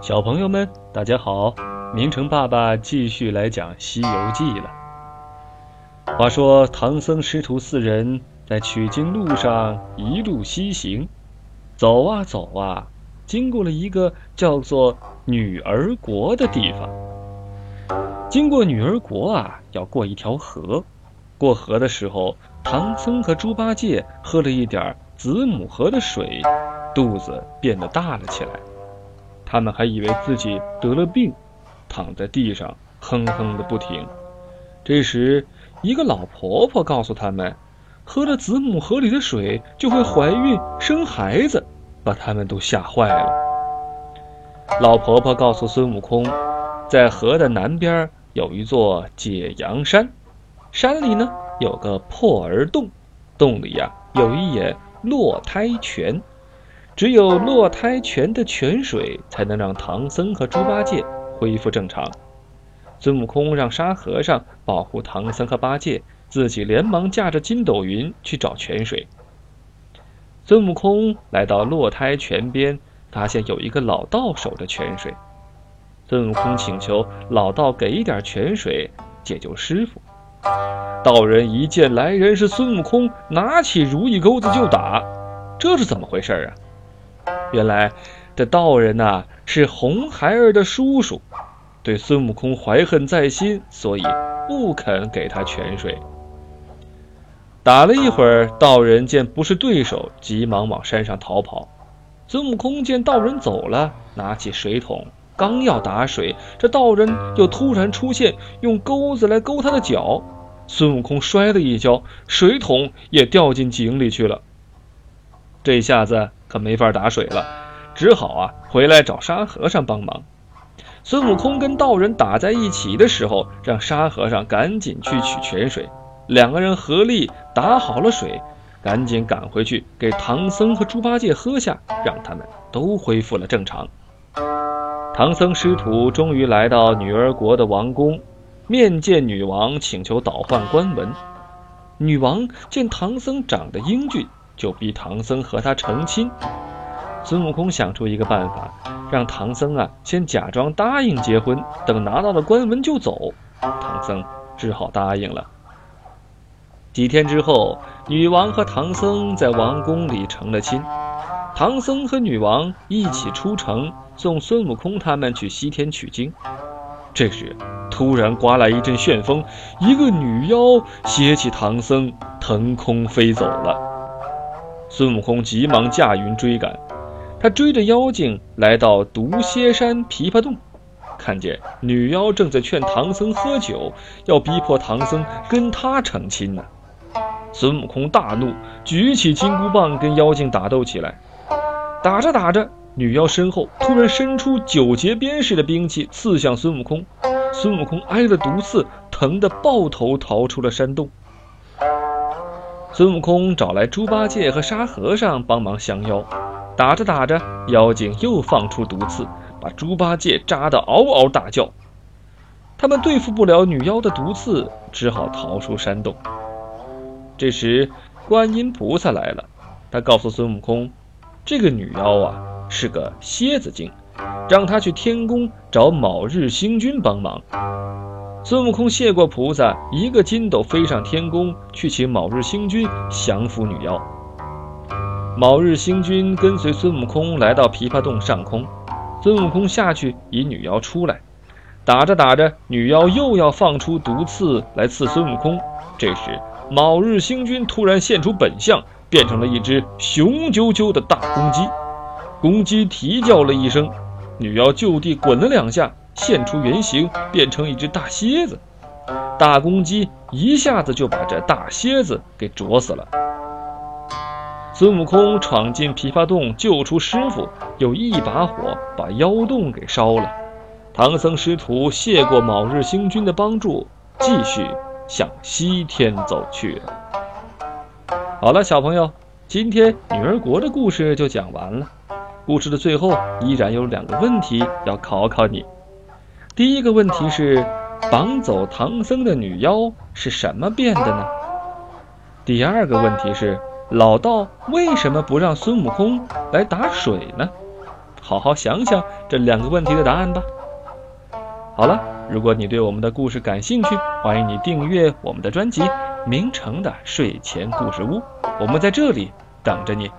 小朋友们，大家好！明成爸爸继续来讲《西游记》了。话说唐僧师徒四人在取经路上一路西行，走啊走啊，经过了一个叫做女儿国的地方。经过女儿国啊，要过一条河。过河的时候，唐僧和猪八戒喝了一点子母河的水，肚子变得大了起来。他们还以为自己得了病，躺在地上哼哼的不停。这时，一个老婆婆告诉他们，喝了子母河里的水就会怀孕生孩子，把他们都吓坏了。老婆婆告诉孙悟空，在河的南边有一座解阳山，山里呢有个破儿洞，洞里呀有一眼落胎泉。只有落胎泉的泉水才能让唐僧和猪八戒恢复正常。孙悟空让沙和尚保护唐僧和八戒，自己连忙驾着筋斗云去找泉水。孙悟空来到落胎泉边，发现有一个老道守着泉水。孙悟空请求老道给一点泉水解救师傅。道人一见来人是孙悟空，拿起如意钩子就打。这是怎么回事啊？原来，这道人呐是红孩儿的叔叔，对孙悟空怀恨在心，所以不肯给他泉水。打了一会儿，道人见不是对手，急忙往山上逃跑。孙悟空见道人走了，拿起水桶，刚要打水，这道人又突然出现，用钩子来勾他的脚。孙悟空摔了一跤，水桶也掉进井里去了。这下子可没法打水了，只好啊回来找沙和尚帮忙。孙悟空跟道人打在一起的时候，让沙和尚赶紧去取泉水。两个人合力打好了水，赶紧赶回去给唐僧和猪八戒喝下，让他们都恢复了正常。唐僧师徒终于来到女儿国的王宫，面见女王，请求倒换官文。女王见唐僧长得英俊。就逼唐僧和他成亲。孙悟空想出一个办法，让唐僧啊先假装答应结婚，等拿到了官文就走。唐僧只好答应了。几天之后，女王和唐僧在王宫里成了亲。唐僧和女王一起出城，送孙悟空他们去西天取经。这时，突然刮来一阵旋风，一个女妖携起唐僧，腾空飞走了。孙悟空急忙驾云追赶，他追着妖精来到毒蝎山琵琶洞，看见女妖正在劝唐僧喝酒，要逼迫唐僧跟他成亲呢。孙悟空大怒，举起金箍棒跟妖精打斗起来。打着打着，女妖身后突然伸出九节鞭似的兵器刺向孙悟空，孙悟空挨了毒刺，疼得抱头逃出了山洞。孙悟空找来猪八戒和沙和尚帮忙降妖，打着打着，妖精又放出毒刺，把猪八戒扎得嗷嗷大叫。他们对付不了女妖的毒刺，只好逃出山洞。这时，观音菩萨来了，他告诉孙悟空，这个女妖啊是个蝎子精，让他去天宫找卯日星君帮忙。孙悟空谢过菩萨，一个筋斗飞上天宫，去请卯日星君降服女妖。卯日星君跟随孙悟空来到琵琶洞上空，孙悟空下去引女妖出来，打着打着，女妖又要放出毒刺来刺孙悟空。这时，卯日星君突然现出本相，变成了一只雄赳赳的大公鸡。公鸡啼叫了一声，女妖就地滚了两下。现出原形，变成一只大蝎子，大公鸡一下子就把这大蝎子给啄死了。孙悟空闯进琵琶洞救出师傅，又一把火把妖洞给烧了。唐僧师徒谢过卯日星君的帮助，继续向西天走去。好了，小朋友，今天女儿国的故事就讲完了。故事的最后依然有两个问题要考考你。第一个问题是，绑走唐僧的女妖是什么变的呢？第二个问题是，老道为什么不让孙悟空来打水呢？好好想想这两个问题的答案吧。好了，如果你对我们的故事感兴趣，欢迎你订阅我们的专辑《明成的睡前故事屋》，我们在这里等着你。